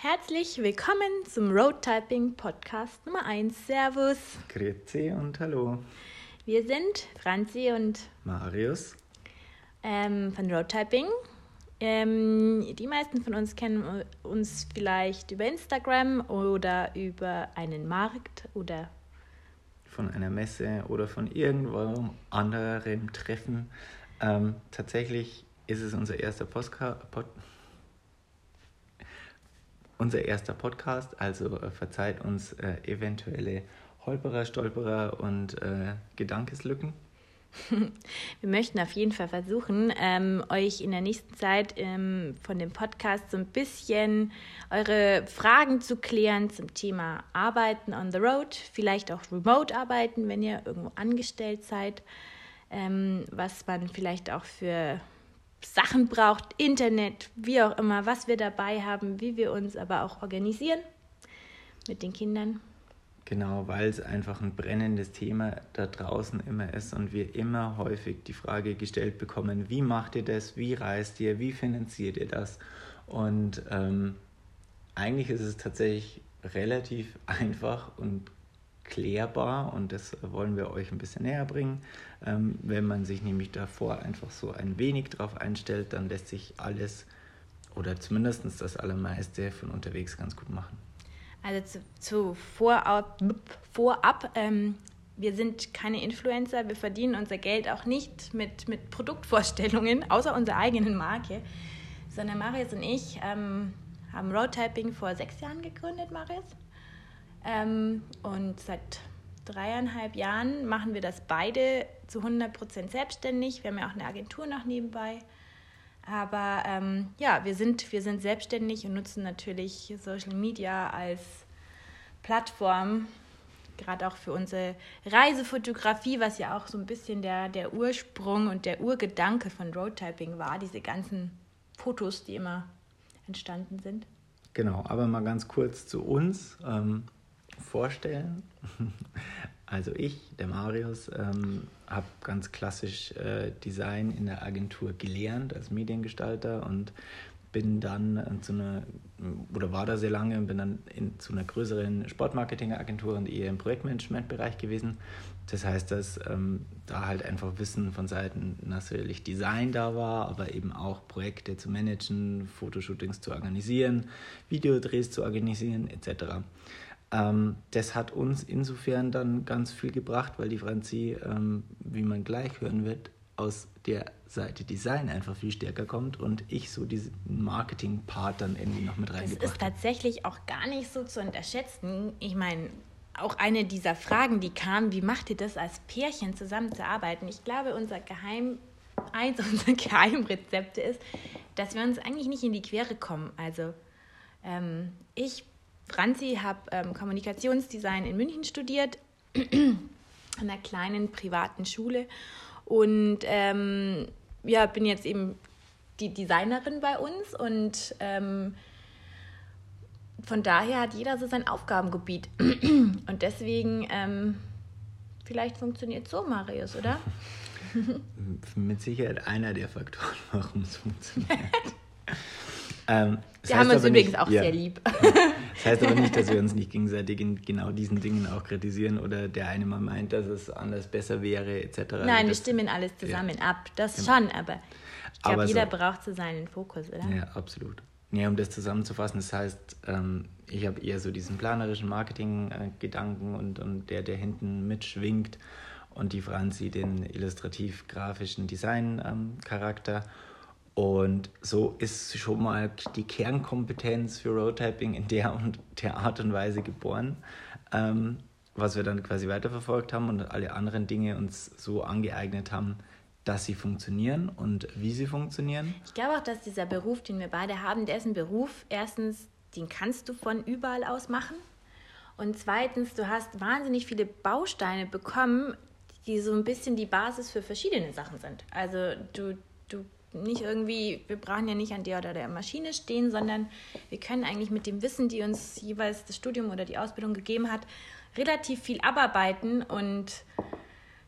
Herzlich willkommen zum Roadtyping Podcast Nummer 1. Servus. Grüezi und hallo. Wir sind Franzi und Marius ähm, von Roadtyping. Ähm, die meisten von uns kennen uns vielleicht über Instagram oder über einen Markt oder von einer Messe oder von irgendwo anderem Treffen. Ähm, tatsächlich ist es unser erster Podcast. Pod unser erster Podcast, also äh, verzeiht uns äh, eventuelle Holperer, Stolperer und äh, Gedankeslücken. Wir möchten auf jeden Fall versuchen, ähm, euch in der nächsten Zeit ähm, von dem Podcast so ein bisschen eure Fragen zu klären zum Thema Arbeiten on the Road, vielleicht auch Remote arbeiten, wenn ihr irgendwo angestellt seid, ähm, was man vielleicht auch für Sachen braucht, Internet, wie auch immer, was wir dabei haben, wie wir uns aber auch organisieren mit den Kindern. Genau, weil es einfach ein brennendes Thema da draußen immer ist und wir immer häufig die Frage gestellt bekommen, wie macht ihr das, wie reist ihr, wie finanziert ihr das? Und ähm, eigentlich ist es tatsächlich relativ einfach und klärbar und das wollen wir euch ein bisschen näher bringen. Ähm, wenn man sich nämlich davor einfach so ein wenig drauf einstellt, dann lässt sich alles oder zumindest das Allermeiste von unterwegs ganz gut machen. Also zu, zu vorab, vorab ähm, wir sind keine Influencer, wir verdienen unser Geld auch nicht mit, mit Produktvorstellungen, außer unserer eigenen Marke, sondern Marius und ich ähm, haben Roadtyping vor sechs Jahren gegründet, Marius. Ähm, und seit dreieinhalb Jahren machen wir das beide zu 100 Prozent selbstständig. Wir haben ja auch eine Agentur noch nebenbei. Aber ähm, ja, wir sind, wir sind selbstständig und nutzen natürlich Social Media als Plattform, gerade auch für unsere Reisefotografie, was ja auch so ein bisschen der, der Ursprung und der Urgedanke von Roadtyping war, diese ganzen Fotos, die immer entstanden sind. Genau, aber mal ganz kurz zu uns. Ähm, vorstellen. Also ich, der Marius, ähm, habe ganz klassisch äh, Design in der Agentur gelernt als Mediengestalter und bin dann äh, zu einer, oder war da sehr lange und bin dann in, zu einer größeren Sportmarketing-Agentur und eher im Projektmanagement-Bereich gewesen. Das heißt, dass ähm, da halt einfach Wissen von Seiten natürlich Design da war, aber eben auch Projekte zu managen, Fotoshootings zu organisieren, Videodrehs zu organisieren etc. Ähm, das hat uns insofern dann ganz viel gebracht, weil die Franzi, ähm, wie man gleich hören wird, aus der Seite Design einfach viel stärker kommt und ich so diesen Marketing-Part dann irgendwie noch mit reingebracht. Das ist tatsächlich auch gar nicht so zu unterschätzen. Ich meine, auch eine dieser Fragen, die kam, wie macht ihr das als Pärchen zusammenzuarbeiten? Ich glaube, unser Geheim, eins unserer Geheimrezepte ist, dass wir uns eigentlich nicht in die Quere kommen. Also ähm, ich Franzi habe ähm, Kommunikationsdesign in München studiert, an einer kleinen privaten Schule. Und ähm, ja, bin jetzt eben die Designerin bei uns und ähm, von daher hat jeder so sein Aufgabengebiet. Und deswegen, ähm, vielleicht funktioniert so, Marius, oder? Mit Sicherheit einer der Faktoren, warum es funktioniert. ähm, wir haben uns übrigens nicht, auch ja. sehr lieb. Das heißt aber nicht, dass wir uns nicht gegenseitig in genau diesen Dingen auch kritisieren oder der eine mal meint, dass es anders besser wäre, etc. Nein, also wir stimmen alles zusammen ja. ab. Das genau. schon, aber ich glaube, jeder so, braucht so seinen Fokus, oder? Ja, absolut. Ja, um das zusammenzufassen, das heißt, ähm, ich habe eher so diesen planerischen Marketing-Gedanken und, und der, der hinten mitschwingt und die Franzi den illustrativ-grafischen Design-Charakter. Und so ist schon mal die Kernkompetenz für Roadtyping in der und der Art und Weise geboren, ähm, was wir dann quasi weiterverfolgt haben und alle anderen Dinge uns so angeeignet haben, dass sie funktionieren und wie sie funktionieren. Ich glaube auch, dass dieser Beruf, den wir beide haben, der ist ein Beruf, erstens, den kannst du von überall aus machen. Und zweitens, du hast wahnsinnig viele Bausteine bekommen, die so ein bisschen die Basis für verschiedene Sachen sind. Also du, du nicht irgendwie, wir brauchen ja nicht an der oder der Maschine stehen, sondern wir können eigentlich mit dem Wissen, die uns jeweils das Studium oder die Ausbildung gegeben hat, relativ viel abarbeiten. Und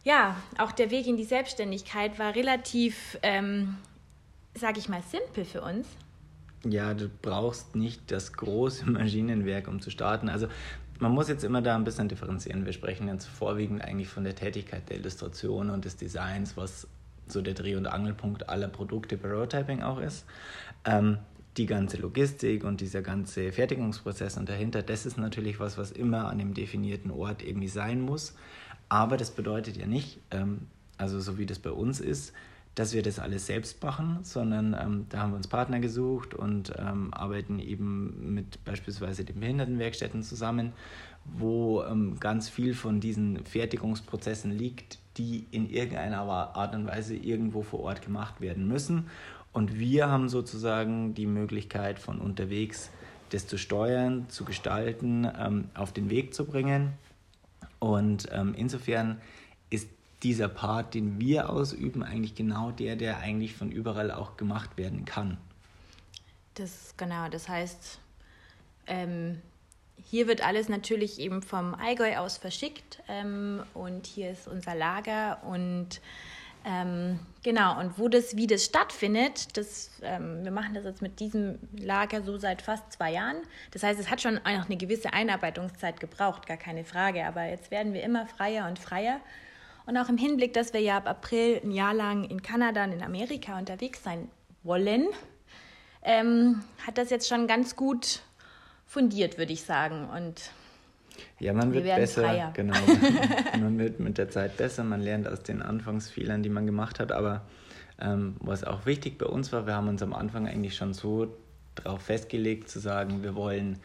ja, auch der Weg in die Selbstständigkeit war relativ, ähm, sage ich mal, simpel für uns. Ja, du brauchst nicht das große Maschinenwerk, um zu starten. Also man muss jetzt immer da ein bisschen differenzieren. Wir sprechen jetzt vorwiegend eigentlich von der Tätigkeit der Illustration und des Designs, was so der Dreh- und Angelpunkt aller Produkte Prototyping auch ist. Ähm, die ganze Logistik und dieser ganze Fertigungsprozess und dahinter, das ist natürlich was, was immer an dem definierten Ort irgendwie sein muss. Aber das bedeutet ja nicht, ähm, also so wie das bei uns ist, dass wir das alles selbst machen, sondern ähm, da haben wir uns Partner gesucht und ähm, arbeiten eben mit beispielsweise den Behindertenwerkstätten zusammen, wo ähm, ganz viel von diesen Fertigungsprozessen liegt, die in irgendeiner Art und Weise irgendwo vor Ort gemacht werden müssen. Und wir haben sozusagen die Möglichkeit von unterwegs das zu steuern, zu gestalten, ähm, auf den Weg zu bringen. Und ähm, insofern ist dieser Part, den wir ausüben, eigentlich genau der, der eigentlich von überall auch gemacht werden kann. Das genau, das heißt, ähm, hier wird alles natürlich eben vom Allgäu aus verschickt ähm, und hier ist unser Lager und ähm, genau, und wo das, wie das stattfindet, das, ähm, wir machen das jetzt mit diesem Lager so seit fast zwei Jahren. Das heißt, es hat schon auch eine gewisse Einarbeitungszeit gebraucht, gar keine Frage. Aber jetzt werden wir immer freier und freier. Und auch im Hinblick, dass wir ja ab April ein Jahr lang in Kanada und in Amerika unterwegs sein wollen, ähm, hat das jetzt schon ganz gut fundiert, würde ich sagen. Und ja, man wird besser, freier. genau. man wird mit der Zeit besser, man lernt aus den Anfangsfehlern, die man gemacht hat. Aber ähm, was auch wichtig bei uns war, wir haben uns am Anfang eigentlich schon so darauf festgelegt, zu sagen, wir wollen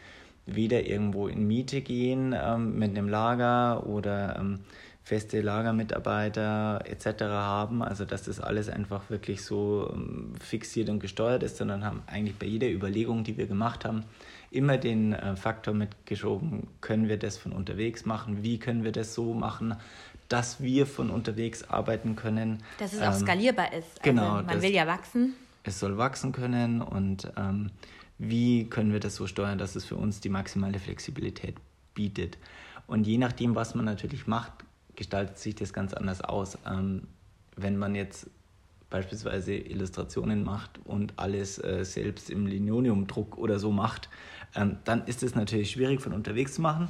weder irgendwo in Miete gehen ähm, mit einem Lager oder ähm, feste Lagermitarbeiter etc. haben, also dass das alles einfach wirklich so ähm, fixiert und gesteuert ist, sondern haben eigentlich bei jeder Überlegung, die wir gemacht haben, immer den äh, Faktor mitgeschoben, können wir das von unterwegs machen, wie können wir das so machen, dass wir von unterwegs arbeiten können. Dass es ähm, auch skalierbar ist. Also genau. Man will ja wachsen. Es soll wachsen können und ähm, wie können wir das so steuern, dass es für uns die maximale Flexibilität bietet. Und je nachdem, was man natürlich macht, gestaltet sich das ganz anders aus. Ähm, wenn man jetzt beispielsweise Illustrationen macht und alles äh, selbst im Linoleumdruck oder so macht, ähm, dann ist es natürlich schwierig von unterwegs zu machen.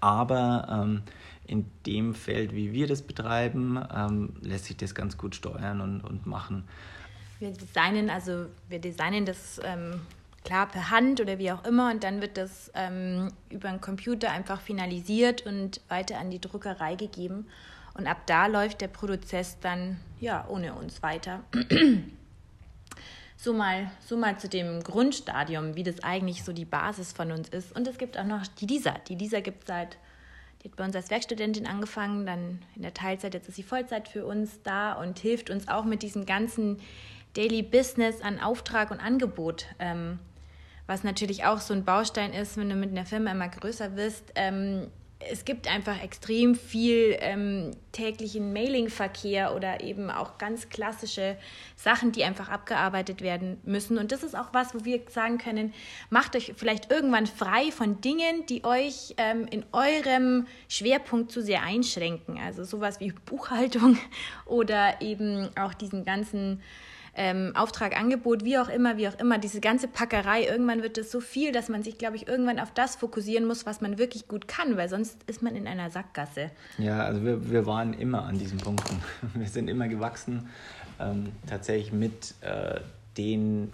Aber ähm, in dem Feld, wie wir das betreiben, ähm, lässt sich das ganz gut steuern und, und machen. Wir designen, also wir designen das ähm, klar per Hand oder wie auch immer und dann wird das ähm, über einen Computer einfach finalisiert und weiter an die Druckerei gegeben. Und ab da läuft der Prozess dann ja ohne uns weiter. so mal, so mal zu dem Grundstadium, wie das eigentlich so die Basis von uns ist. Und es gibt auch noch die Lisa. Die Lisa gibt seit, die hat bei uns als Werkstudentin angefangen, dann in der Teilzeit, jetzt ist sie Vollzeit für uns da und hilft uns auch mit diesem ganzen Daily Business an Auftrag und Angebot. Ähm, was natürlich auch so ein Baustein ist, wenn du mit einer Firma immer größer wirst. Ähm, es gibt einfach extrem viel ähm, täglichen Mailing-Verkehr oder eben auch ganz klassische Sachen, die einfach abgearbeitet werden müssen. Und das ist auch was, wo wir sagen können, macht euch vielleicht irgendwann frei von Dingen, die euch ähm, in eurem Schwerpunkt zu sehr einschränken. Also sowas wie Buchhaltung oder eben auch diesen ganzen ähm, Auftrag, Angebot, wie auch immer, wie auch immer, diese ganze Packerei, irgendwann wird es so viel, dass man sich, glaube ich, irgendwann auf das fokussieren muss, was man wirklich gut kann, weil sonst ist man in einer Sackgasse. Ja, also wir, wir waren immer an diesen Punkten. Wir sind immer gewachsen, ähm, tatsächlich mit äh, den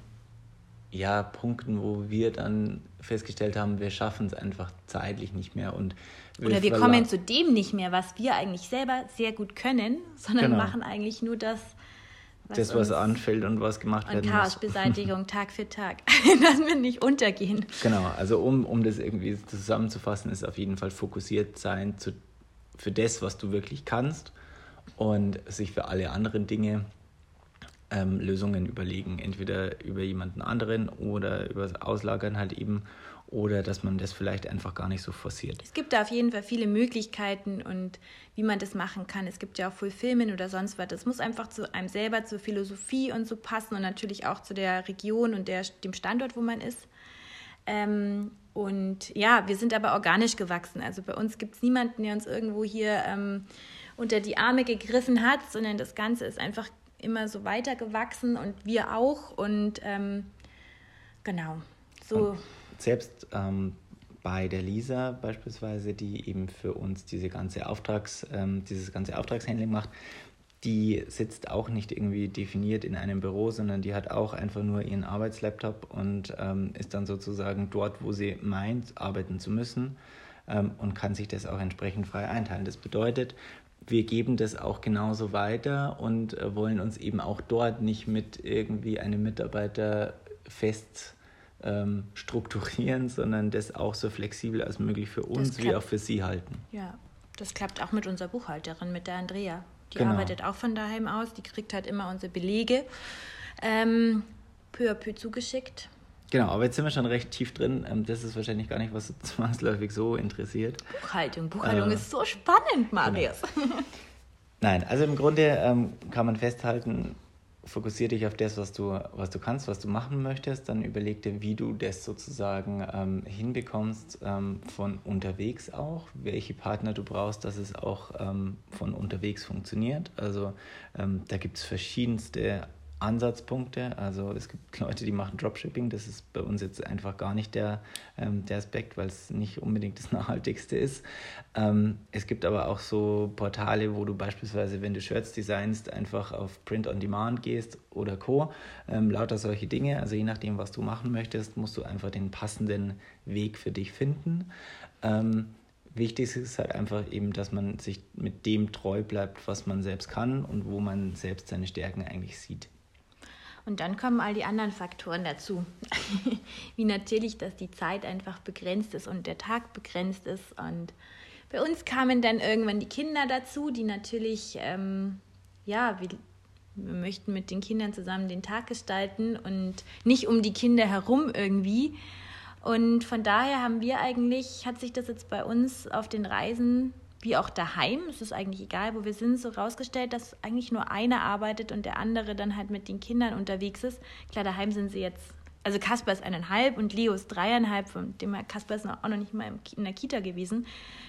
ja, Punkten, wo wir dann festgestellt haben, wir schaffen es einfach zeitlich nicht mehr. Und wir Oder wir kommen zu dem nicht mehr, was wir eigentlich selber sehr gut können, sondern genau. machen eigentlich nur das, was das, was anfällt und was gemacht und werden muss. Chaosbeseitigung Tag für Tag, dass wir nicht untergehen. Genau, also um, um das irgendwie zusammenzufassen, ist auf jeden Fall fokussiert sein zu, für das, was du wirklich kannst und sich für alle anderen Dinge ähm, Lösungen überlegen. Entweder über jemanden anderen oder über das Auslagern halt eben oder dass man das vielleicht einfach gar nicht so forciert. Es gibt da auf jeden Fall viele Möglichkeiten und wie man das machen kann. Es gibt ja auch Filmen oder sonst was. Das muss einfach zu einem selber, zur Philosophie und so passen und natürlich auch zu der Region und der, dem Standort, wo man ist. Ähm, und ja, wir sind aber organisch gewachsen. Also bei uns gibt es niemanden, der uns irgendwo hier ähm, unter die Arme gegriffen hat, sondern das Ganze ist einfach immer so weitergewachsen und wir auch. Und ähm, Genau. So. Und selbst ähm, bei der Lisa beispielsweise, die eben für uns diese ganze Auftrags, ähm, dieses ganze Auftragshandling macht, die sitzt auch nicht irgendwie definiert in einem Büro, sondern die hat auch einfach nur ihren Arbeitslaptop und ähm, ist dann sozusagen dort, wo sie meint, arbeiten zu müssen ähm, und kann sich das auch entsprechend frei einteilen. Das bedeutet, wir geben das auch genauso weiter und äh, wollen uns eben auch dort nicht mit irgendwie einem Mitarbeiter fest ähm, strukturieren, sondern das auch so flexibel als möglich für uns wie auch für sie halten. Ja, das klappt auch mit unserer Buchhalterin, mit der Andrea. Die genau. arbeitet auch von daheim aus, die kriegt halt immer unsere Belege ähm, peu à peu zugeschickt. Genau, aber jetzt sind wir schon recht tief drin. Ähm, das ist wahrscheinlich gar nicht, was zwangsläufig so interessiert. Buchhaltung, Buchhaltung äh, ist so spannend, Marius. Genau. Nein, also im Grunde ähm, kann man festhalten, fokussiere dich auf das, was du, was du kannst, was du machen möchtest. Dann überleg dir, wie du das sozusagen ähm, hinbekommst ähm, von unterwegs auch, welche Partner du brauchst, dass es auch ähm, von unterwegs funktioniert. Also ähm, da gibt es verschiedenste Ansatzpunkte. Also es gibt Leute, die machen Dropshipping. Das ist bei uns jetzt einfach gar nicht der, ähm, der Aspekt, weil es nicht unbedingt das Nachhaltigste ist. Ähm, es gibt aber auch so Portale, wo du beispielsweise, wenn du Shirts designst, einfach auf Print on Demand gehst oder Co. Ähm, lauter solche Dinge. Also je nachdem, was du machen möchtest, musst du einfach den passenden Weg für dich finden. Ähm, Wichtig ist halt einfach eben, dass man sich mit dem treu bleibt, was man selbst kann und wo man selbst seine Stärken eigentlich sieht. Und dann kommen all die anderen Faktoren dazu. Wie natürlich, dass die Zeit einfach begrenzt ist und der Tag begrenzt ist. Und bei uns kamen dann irgendwann die Kinder dazu, die natürlich, ähm, ja, wir, wir möchten mit den Kindern zusammen den Tag gestalten und nicht um die Kinder herum irgendwie. Und von daher haben wir eigentlich, hat sich das jetzt bei uns auf den Reisen wie auch daheim, es ist eigentlich egal, wo wir sind, so rausgestellt, dass eigentlich nur einer arbeitet und der andere dann halt mit den Kindern unterwegs ist. Klar, daheim sind sie jetzt, also Kasper ist eineinhalb und Leo ist dreieinhalb, von dem her Kasper ist auch noch nicht mal in der Kita gewesen.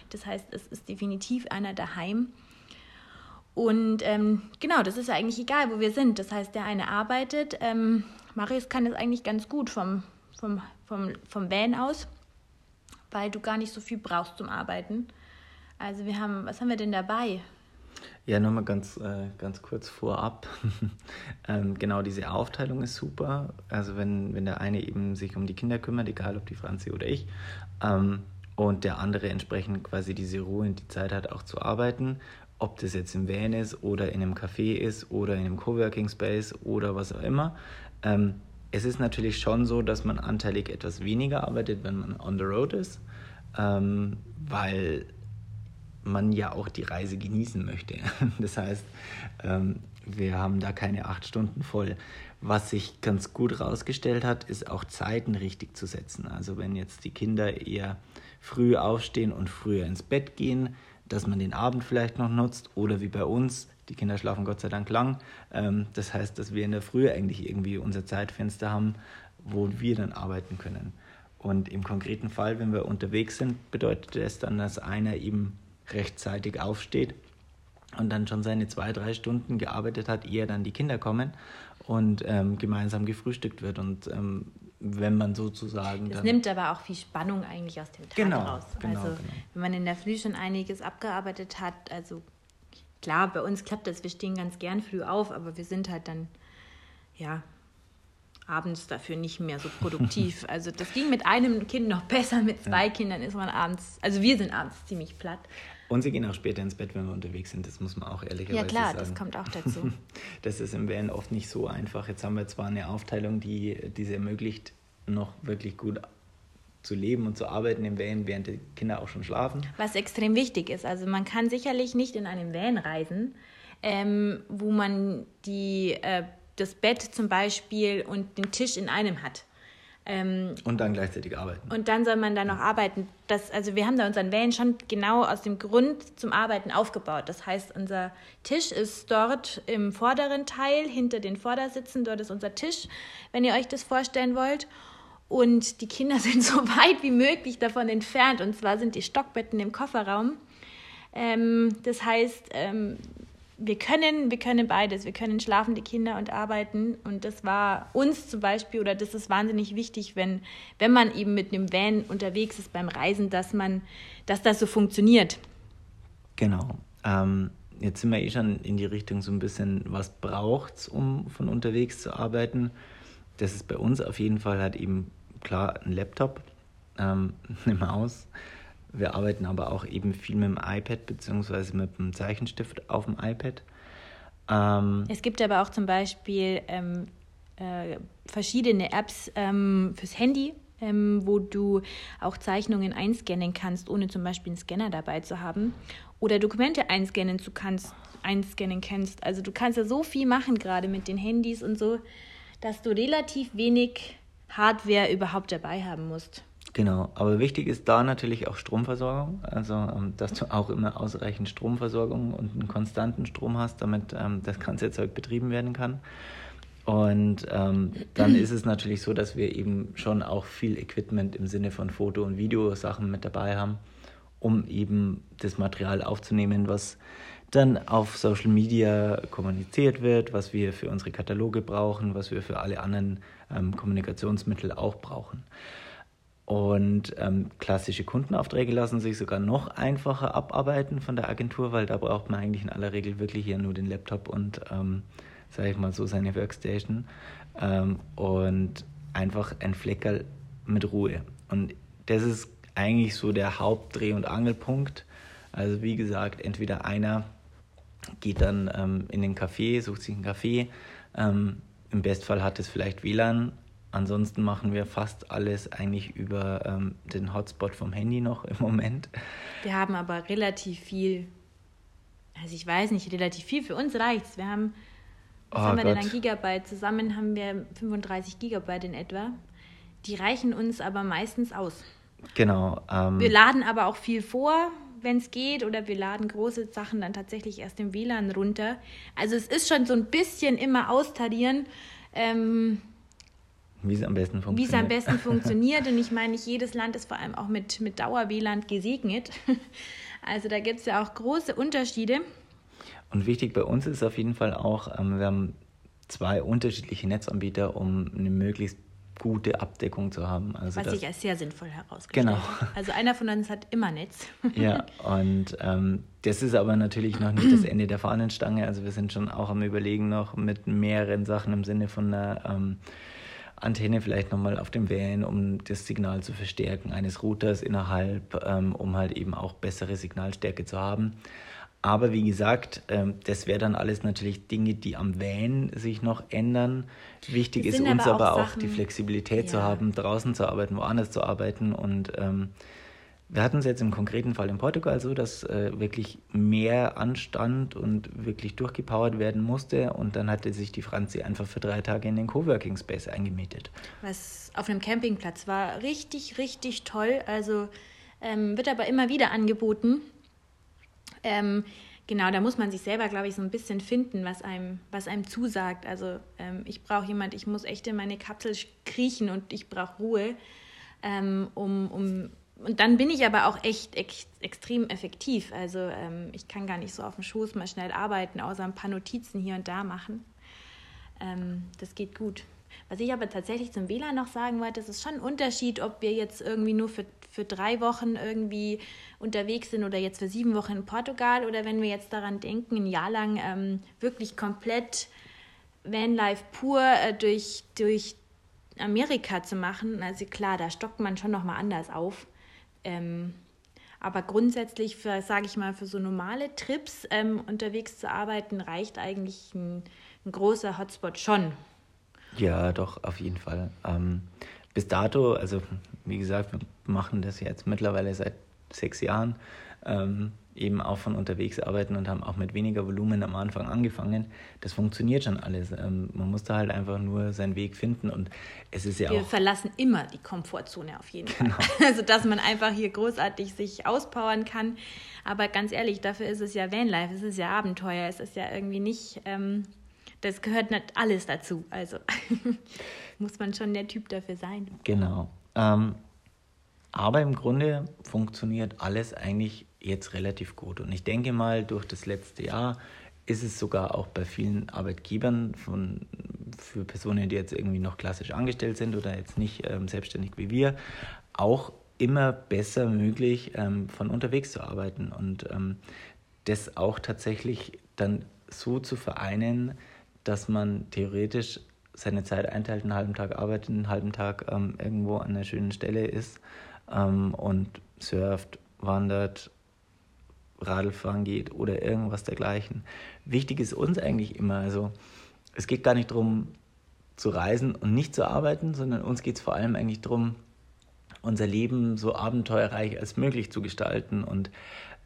Das heißt, es ist definitiv einer daheim. Und ähm, genau, das ist ja eigentlich egal, wo wir sind. Das heißt, der eine arbeitet. Ähm, Marius kann das eigentlich ganz gut vom, vom, vom, vom Van aus, weil du gar nicht so viel brauchst zum Arbeiten. Also wir haben, was haben wir denn dabei? Ja, nochmal ganz, äh, ganz kurz vorab. ähm, genau, diese Aufteilung ist super. Also wenn, wenn der eine eben sich um die Kinder kümmert, egal ob die Franzi oder ich, ähm, und der andere entsprechend quasi diese Ruhe und die Zeit hat, auch zu arbeiten, ob das jetzt im Van ist oder in einem Café ist oder in einem Coworking Space oder was auch immer. Ähm, es ist natürlich schon so, dass man anteilig etwas weniger arbeitet, wenn man on the road ist, ähm, weil man ja auch die Reise genießen möchte. Das heißt, ähm, wir haben da keine acht Stunden voll. Was sich ganz gut herausgestellt hat, ist auch Zeiten richtig zu setzen. Also wenn jetzt die Kinder eher früh aufstehen und früher ins Bett gehen, dass man den Abend vielleicht noch nutzt oder wie bei uns, die Kinder schlafen Gott sei Dank lang. Ähm, das heißt, dass wir in der Früh eigentlich irgendwie unser Zeitfenster haben, wo wir dann arbeiten können. Und im konkreten Fall, wenn wir unterwegs sind, bedeutet das dann, dass einer eben rechtzeitig aufsteht und dann schon seine zwei, drei Stunden gearbeitet hat, ehe dann die Kinder kommen und ähm, gemeinsam gefrühstückt wird. Und ähm, wenn man sozusagen. Das nimmt aber auch viel Spannung eigentlich aus dem Tag genau, raus. Genau, also genau. wenn man in der Früh schon einiges abgearbeitet hat, also klar, bei uns klappt das, wir stehen ganz gern früh auf, aber wir sind halt dann, ja, abends dafür nicht mehr so produktiv. Also das ging mit einem Kind noch besser, mit zwei ja. Kindern ist man abends, also wir sind abends ziemlich platt. Und sie gehen auch später ins Bett, wenn wir unterwegs sind. Das muss man auch ehrlicherweise sagen. Ja klar, sagen. das kommt auch dazu. das ist im Van oft nicht so einfach. Jetzt haben wir zwar eine Aufteilung, die, die es ermöglicht, noch wirklich gut zu leben und zu arbeiten im Van, während die Kinder auch schon schlafen. Was extrem wichtig ist. Also man kann sicherlich nicht in einem Van reisen, ähm, wo man die, äh, das Bett zum Beispiel und den Tisch in einem hat. Ähm, und dann gleichzeitig arbeiten. Und dann soll man dann noch arbeiten. Das, also wir haben da unseren Van schon genau aus dem Grund zum Arbeiten aufgebaut. Das heißt, unser Tisch ist dort im vorderen Teil, hinter den Vordersitzen. Dort ist unser Tisch, wenn ihr euch das vorstellen wollt. Und die Kinder sind so weit wie möglich davon entfernt. Und zwar sind die Stockbetten im Kofferraum. Ähm, das heißt, ähm, wir können, wir können beides. Wir können schlafende Kinder und arbeiten. Und das war uns zum Beispiel, oder das ist wahnsinnig wichtig, wenn, wenn man eben mit einem Van unterwegs ist beim Reisen, dass man, dass das so funktioniert. Genau. Ähm, jetzt sind wir eh schon in die Richtung so ein bisschen, was braucht es, um von unterwegs zu arbeiten. Das ist bei uns auf jeden Fall halt eben klar ein Laptop, ähm, eine Maus. Wir arbeiten aber auch eben viel mit dem iPad bzw. mit dem Zeichenstift auf dem iPad. Ähm, es gibt aber auch zum Beispiel ähm, äh, verschiedene Apps ähm, fürs Handy, ähm, wo du auch Zeichnungen einscannen kannst, ohne zum Beispiel einen Scanner dabei zu haben. Oder Dokumente einscannen zu kannst, einscannen kannst. Also du kannst ja so viel machen, gerade mit den Handys und so, dass du relativ wenig Hardware überhaupt dabei haben musst. Genau, aber wichtig ist da natürlich auch Stromversorgung, also ähm, dass du auch immer ausreichend Stromversorgung und einen konstanten Strom hast, damit ähm, das ganze Zeug betrieben werden kann. Und ähm, dann ist es natürlich so, dass wir eben schon auch viel Equipment im Sinne von Foto- und Videosachen mit dabei haben, um eben das Material aufzunehmen, was dann auf Social Media kommuniziert wird, was wir für unsere Kataloge brauchen, was wir für alle anderen ähm, Kommunikationsmittel auch brauchen. Und ähm, klassische Kundenaufträge lassen sich sogar noch einfacher abarbeiten von der Agentur, weil da braucht man eigentlich in aller Regel wirklich hier nur den Laptop und, ähm, sage ich mal so, seine Workstation ähm, und einfach ein Fleckerl mit Ruhe. Und das ist eigentlich so der Hauptdreh- und Angelpunkt. Also wie gesagt, entweder einer geht dann ähm, in den Café, sucht sich einen Café, ähm, im Bestfall hat es vielleicht WLAN, Ansonsten machen wir fast alles eigentlich über ähm, den Hotspot vom Handy noch im Moment. Wir haben aber relativ viel, also ich weiß nicht, relativ viel. Für uns reicht's. Wir haben, was oh haben wir Gott. denn an Gigabyte? Zusammen haben wir 35 Gigabyte in etwa. Die reichen uns aber meistens aus. Genau. Ähm, wir laden aber auch viel vor, wenn es geht, oder wir laden große Sachen dann tatsächlich erst im WLAN runter. Also es ist schon so ein bisschen immer austarieren. Ähm, wie es am besten funktioniert. Wie es am besten funktioniert. Und ich meine, nicht jedes Land ist vor allem auch mit, mit Dauer-WLAN gesegnet. Also da gibt es ja auch große Unterschiede. Und wichtig bei uns ist auf jeden Fall auch, ähm, wir haben zwei unterschiedliche Netzanbieter, um eine möglichst gute Abdeckung zu haben. Also Was sich als sehr sinnvoll herausgestellt genau. Also einer von uns hat immer Netz. Ja, und ähm, das ist aber natürlich noch nicht das Ende der Fahnenstange. Also wir sind schon auch am Überlegen noch mit mehreren Sachen im Sinne von einer ähm, Antenne vielleicht nochmal auf dem Van, um das Signal zu verstärken, eines Routers innerhalb, ähm, um halt eben auch bessere Signalstärke zu haben. Aber wie gesagt, ähm, das wäre dann alles natürlich Dinge, die am Van sich noch ändern. Wichtig ist uns aber auch, auch die Flexibilität ja. zu haben, draußen zu arbeiten, woanders zu arbeiten und ähm, wir hatten es jetzt im konkreten Fall in Portugal so, dass äh, wirklich mehr anstand und wirklich durchgepowert werden musste. Und dann hatte sich die Franzi einfach für drei Tage in den Coworking Space eingemietet. Was auf einem Campingplatz war richtig, richtig toll. Also ähm, wird aber immer wieder angeboten. Ähm, genau, da muss man sich selber, glaube ich, so ein bisschen finden, was einem, was einem zusagt. Also ähm, ich brauche jemand, ich muss echt in meine Kapsel kriechen und ich brauche Ruhe, ähm, um, um und dann bin ich aber auch echt ex extrem effektiv. Also ähm, ich kann gar nicht so auf dem Schoß mal schnell arbeiten, außer ein paar Notizen hier und da machen. Ähm, das geht gut. Was ich aber tatsächlich zum WLAN noch sagen wollte, es ist schon ein Unterschied, ob wir jetzt irgendwie nur für, für drei Wochen irgendwie unterwegs sind oder jetzt für sieben Wochen in Portugal oder wenn wir jetzt daran denken, ein Jahr lang ähm, wirklich komplett Vanlife pur äh, durch, durch Amerika zu machen. Also klar, da stockt man schon nochmal anders auf. Ähm, aber grundsätzlich, sage ich mal, für so normale Trips ähm, unterwegs zu arbeiten, reicht eigentlich ein, ein, großer Hotspot schon. Ja, doch, auf jeden Fall. Ähm, bis dato, also wie gesagt, wir machen das jetzt mittlerweile seit sechs Jahren. Ähm, eben auch von unterwegs arbeiten und haben auch mit weniger Volumen am Anfang angefangen. Das funktioniert schon alles. Ähm, man muss da halt einfach nur seinen Weg finden und es ist ja Wir auch. Wir verlassen immer die Komfortzone auf jeden genau. Fall. Also, dass man einfach hier großartig sich auspowern kann. Aber ganz ehrlich, dafür ist es ja Vanlife, es ist ja Abenteuer, es ist ja irgendwie nicht. Ähm, das gehört nicht alles dazu. Also muss man schon der Typ dafür sein. Genau. Ähm, aber im Grunde funktioniert alles eigentlich jetzt relativ gut. Und ich denke mal, durch das letzte Jahr ist es sogar auch bei vielen Arbeitgebern von, für Personen, die jetzt irgendwie noch klassisch angestellt sind oder jetzt nicht ähm, selbstständig wie wir, auch immer besser möglich, ähm, von unterwegs zu arbeiten und ähm, das auch tatsächlich dann so zu vereinen, dass man theoretisch seine Zeit einteilt, einen halben Tag arbeitet, einen halben Tag ähm, irgendwo an einer schönen Stelle ist ähm, und surft, wandert, Radlfahren geht oder irgendwas dergleichen. Wichtig ist uns eigentlich immer, also es geht gar nicht darum zu reisen und nicht zu arbeiten, sondern uns geht es vor allem eigentlich darum, unser Leben so abenteuerreich als möglich zu gestalten. Und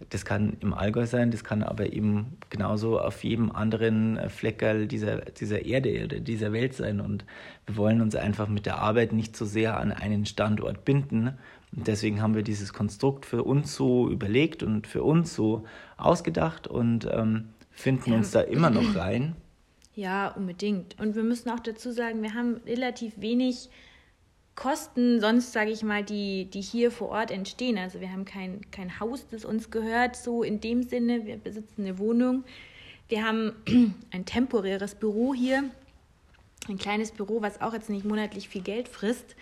das kann im Allgäu sein, das kann aber eben genauso auf jedem anderen Fleckerl dieser, dieser Erde oder dieser Welt sein. Und wir wollen uns einfach mit der Arbeit nicht so sehr an einen Standort binden. Und deswegen haben wir dieses Konstrukt für uns so überlegt und für uns so ausgedacht und ähm, finden ja. uns da immer noch rein. Ja, unbedingt. Und wir müssen auch dazu sagen, wir haben relativ wenig Kosten sonst, sage ich mal, die, die hier vor Ort entstehen. Also wir haben kein, kein Haus, das uns gehört, so in dem Sinne. Wir besitzen eine Wohnung. Wir haben ein temporäres Büro hier, ein kleines Büro, was auch jetzt nicht monatlich viel Geld frisst,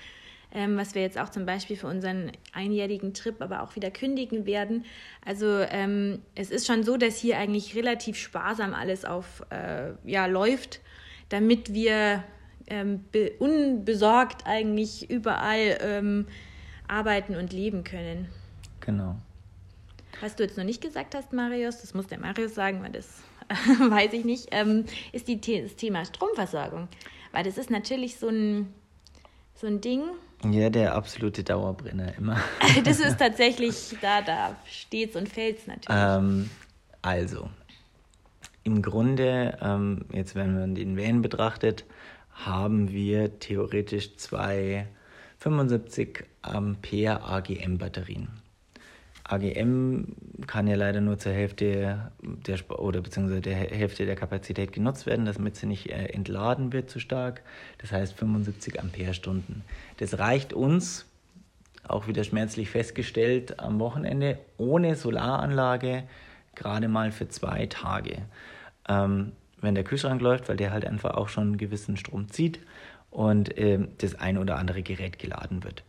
ähm, was wir jetzt auch zum Beispiel für unseren einjährigen Trip aber auch wieder kündigen werden. Also ähm, es ist schon so, dass hier eigentlich relativ sparsam alles auf äh, ja, läuft, damit wir ähm, unbesorgt eigentlich überall ähm, arbeiten und leben können. Genau. Was du jetzt noch nicht gesagt hast, Marius, das muss der Marius sagen, weil das weiß ich nicht, ähm, ist die, das Thema Stromversorgung. Weil das ist natürlich so ein, so ein Ding. Ja, der absolute Dauerbrenner immer. das ist tatsächlich, da, da steht's und fällt's natürlich. Ähm, also, im Grunde, ähm, jetzt wenn man den Van betrachtet, haben wir theoretisch zwei 75 Ampere AGM Batterien. AGM kann ja leider nur zur Hälfte der oder beziehungsweise der Hälfte der Kapazität genutzt werden, damit sie nicht äh, entladen wird zu stark. Das heißt 75 Ampere-Stunden. Das reicht uns, auch wieder schmerzlich festgestellt, am Wochenende ohne Solaranlage gerade mal für zwei Tage. Ähm, wenn der Kühlschrank läuft, weil der halt einfach auch schon einen gewissen Strom zieht und äh, das ein oder andere Gerät geladen wird.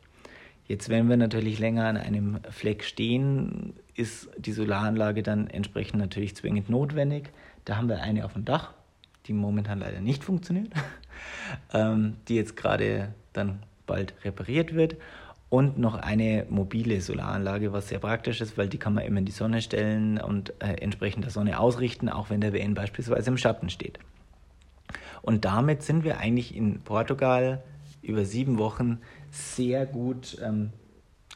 Jetzt, wenn wir natürlich länger an einem Fleck stehen, ist die Solaranlage dann entsprechend natürlich zwingend notwendig. Da haben wir eine auf dem Dach, die momentan leider nicht funktioniert, ähm, die jetzt gerade dann bald repariert wird und noch eine mobile Solaranlage, was sehr praktisch ist, weil die kann man immer in die Sonne stellen und äh, entsprechend der Sonne ausrichten, auch wenn der WN beispielsweise im Schatten steht. Und damit sind wir eigentlich in Portugal über sieben Wochen sehr gut ähm,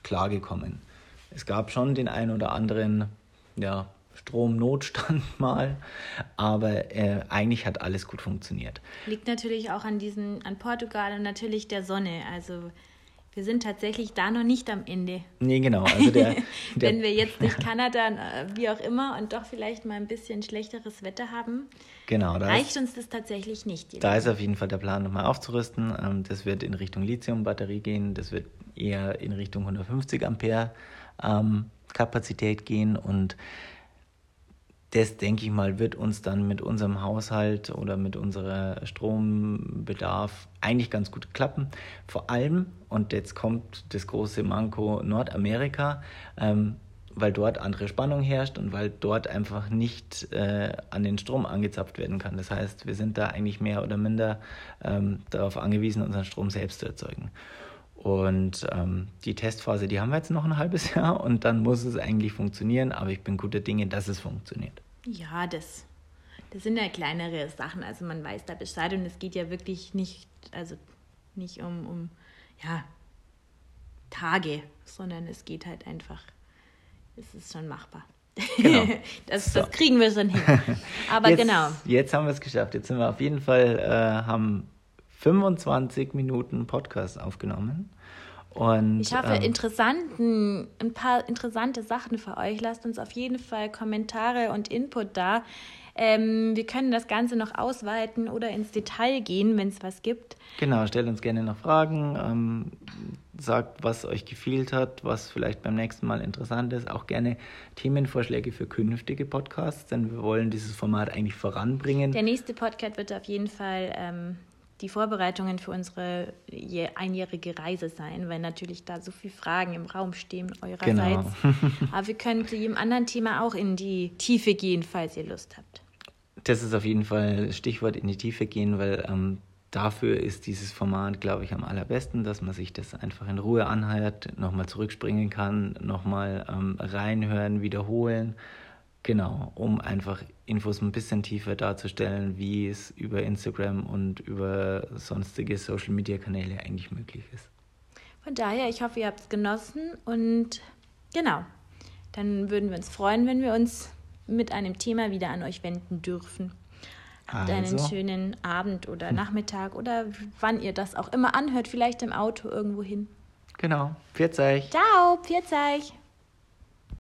klargekommen. Es gab schon den einen oder anderen ja, Stromnotstand mal, aber äh, eigentlich hat alles gut funktioniert. Liegt natürlich auch an diesen, an Portugal und natürlich der Sonne. Also wir sind tatsächlich da noch nicht am Ende. Nee, genau. Also der, der Wenn wir jetzt durch Kanada, äh, wie auch immer, und doch vielleicht mal ein bisschen schlechteres Wetter haben, genau, reicht ist, uns das tatsächlich nicht. Da ist auf jeden Fall der Plan, nochmal aufzurüsten. Ähm, das wird in Richtung Lithium-Batterie gehen. Das wird eher in Richtung 150 Ampere ähm, Kapazität gehen und das, denke ich mal, wird uns dann mit unserem Haushalt oder mit unserem Strombedarf eigentlich ganz gut klappen. Vor allem, und jetzt kommt das große Manko Nordamerika, ähm, weil dort andere Spannung herrscht und weil dort einfach nicht äh, an den Strom angezapft werden kann. Das heißt, wir sind da eigentlich mehr oder minder ähm, darauf angewiesen, unseren Strom selbst zu erzeugen. Und ähm, die Testphase, die haben wir jetzt noch ein halbes Jahr und dann muss es eigentlich funktionieren, aber ich bin guter Dinge, dass es funktioniert. Ja, das, das sind ja kleinere Sachen. Also man weiß da Bescheid und es geht ja wirklich nicht, also nicht um, um ja, Tage, sondern es geht halt einfach, es ist schon machbar. Genau. das, so. das kriegen wir schon hin. Aber jetzt, genau. Jetzt haben wir es geschafft. Jetzt sind wir auf jeden Fall, äh, haben 25 Minuten Podcast aufgenommen. Und, ich hoffe, ähm, interessanten, ein paar interessante Sachen für euch. Lasst uns auf jeden Fall Kommentare und Input da. Ähm, wir können das Ganze noch ausweiten oder ins Detail gehen, wenn es was gibt. Genau, stellt uns gerne noch Fragen. Ähm, sagt, was euch gefehlt hat, was vielleicht beim nächsten Mal interessant ist. Auch gerne Themenvorschläge für künftige Podcasts, denn wir wollen dieses Format eigentlich voranbringen. Der nächste Podcast wird auf jeden Fall ähm, die Vorbereitungen für unsere einjährige Reise sein, weil natürlich da so viele Fragen im Raum stehen eurerseits. Genau. Aber wir können zu jedem anderen Thema auch in die Tiefe gehen, falls ihr Lust habt. Das ist auf jeden Fall Stichwort in die Tiefe gehen, weil ähm, dafür ist dieses Format, glaube ich, am allerbesten, dass man sich das einfach in Ruhe anhört, nochmal zurückspringen kann, nochmal ähm, reinhören, wiederholen. Genau, um einfach Infos ein bisschen tiefer darzustellen, wie es über Instagram und über sonstige Social-Media-Kanäle eigentlich möglich ist. Von daher, ich hoffe, ihr habt es genossen und genau, dann würden wir uns freuen, wenn wir uns mit einem Thema wieder an euch wenden dürfen. Habt also. einen schönen Abend oder Nachmittag oder wann ihr das auch immer anhört, vielleicht im Auto irgendwo hin. Genau. Pfiat euch. Ciao, pfiat euch.